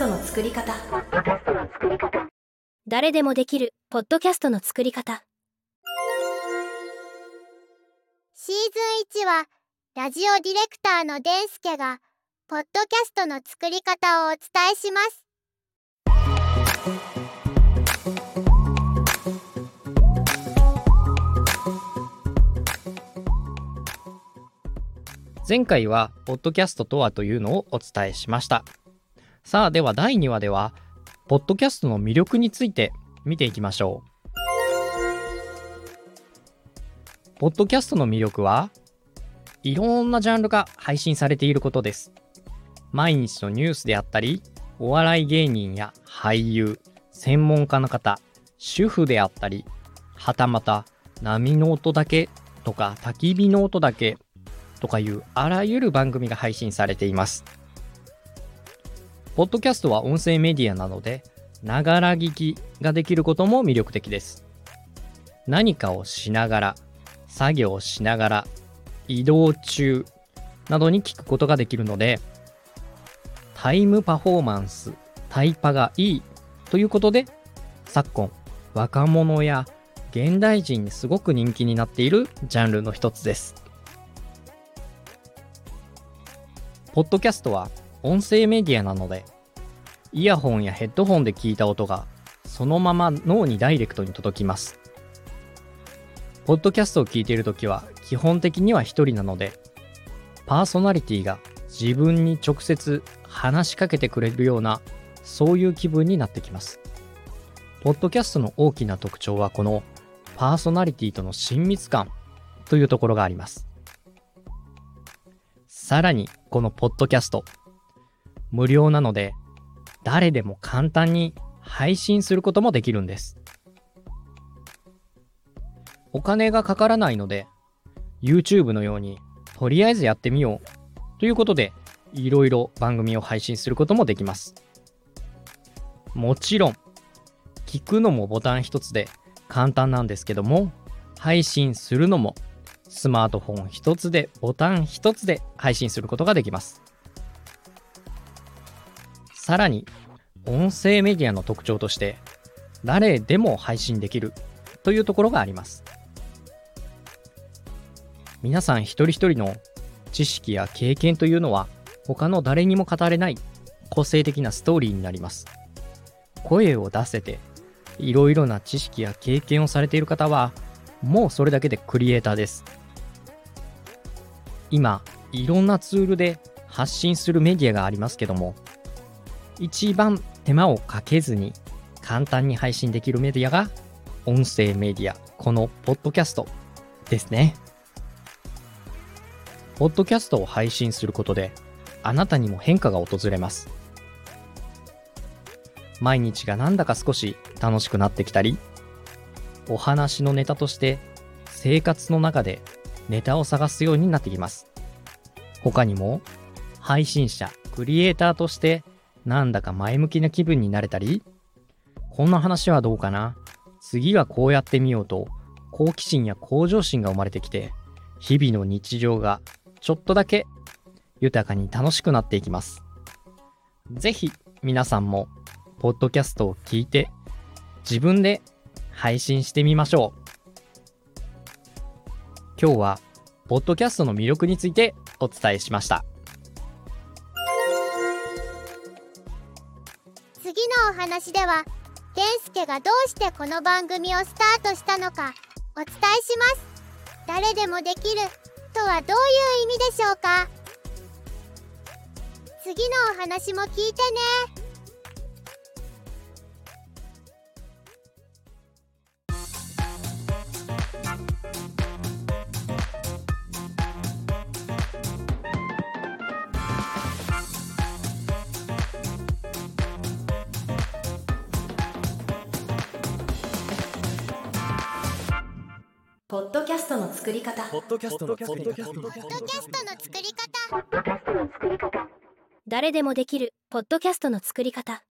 トの作り方。誰でもできるポッドキャストの作り方。シーズン1はラジオディレクターのデンスケがポッドキャストの作り方をお伝えします。前回はポッドキャストとはというのをお伝えしましたさあでは第2話ではポッドキャストの魅力について見ていきましょうポッドキャストの魅力はいろんなジャンルが配信されていることです毎日のニュースであったりお笑い芸人や俳優専門家の方主婦であったりはたまた波の音だけとか焚き火の音だけとかいうあらゆる番組が配信されています。ポッドキャストは音声メディアなので、ながら聞きができることも魅力的です。何かをしながら、作業しながら、移動中などに聞くことができるので、タイムパフォーマンス、タイパがいいということで、昨今、若者や現代人にすごく人気になっているジャンルの一つです。ポッドキャストは音声メディアなので、イヤホンやヘッドホンで聞いた音がそのまま脳にダイレクトに届きます。ポッドキャストを聞いているときは基本的には一人なので、パーソナリティが自分に直接話しかけてくれるような、そういう気分になってきます。ポッドキャストの大きな特徴はこのパーソナリティとの親密感というところがあります。さらに、このポッドキャスト、無料なので、誰でも簡単に配信することもできるんです。お金がかからないので、YouTube のように、とりあえずやってみようということで、いろいろ番組を配信することもできます。もちろん、聞くのもボタン一つで簡単なんですけども、配信するのもスマートフォン一つでボタン一つで配信することができます。さらに、音声メディアの特徴として、誰でも配信できるというところがあります。皆さん一人一人の知識や経験というのは他の誰にも語れない個性的なストーリーになります。声を出せていろいろな知識や経験をされている方はもうそれだけでクリエイターです。今、いろんなツールで発信するメディアがありますけども、一番手間をかけずに簡単に配信できるメディアが音声メディア、このポッドキャストですね。ポッドキャストを配信することで、あなたにも変化が訪れます。毎日がなんだか少し楽しくなってきたり、お話のネタとして生活の中でネタを探すようになってきます。他にも、配信者、クリエイターとしてなんだか前向きな気分になれたり、こんな話はどうかな？次はこうやってみようと、好奇心や向上心が生まれてきて、日々の日常がちょっとだけ豊かに楽しくなっていきます。ぜひ皆さんも、ポッドキャストを聞いて、自分で配信してみましょう。今日は、ポッドキャストの魅力についてお伝えしました。次のお話では、健介がどうしてこの番組をスタートしたのかお伝えします。誰でもできるとはどういう意味でしょうか？次のお話も聞いてね。ポッドキャストの作り方。ポッドキャストの作り方。ポッドキャストの作り方。誰でもできるポッドキャストの作り方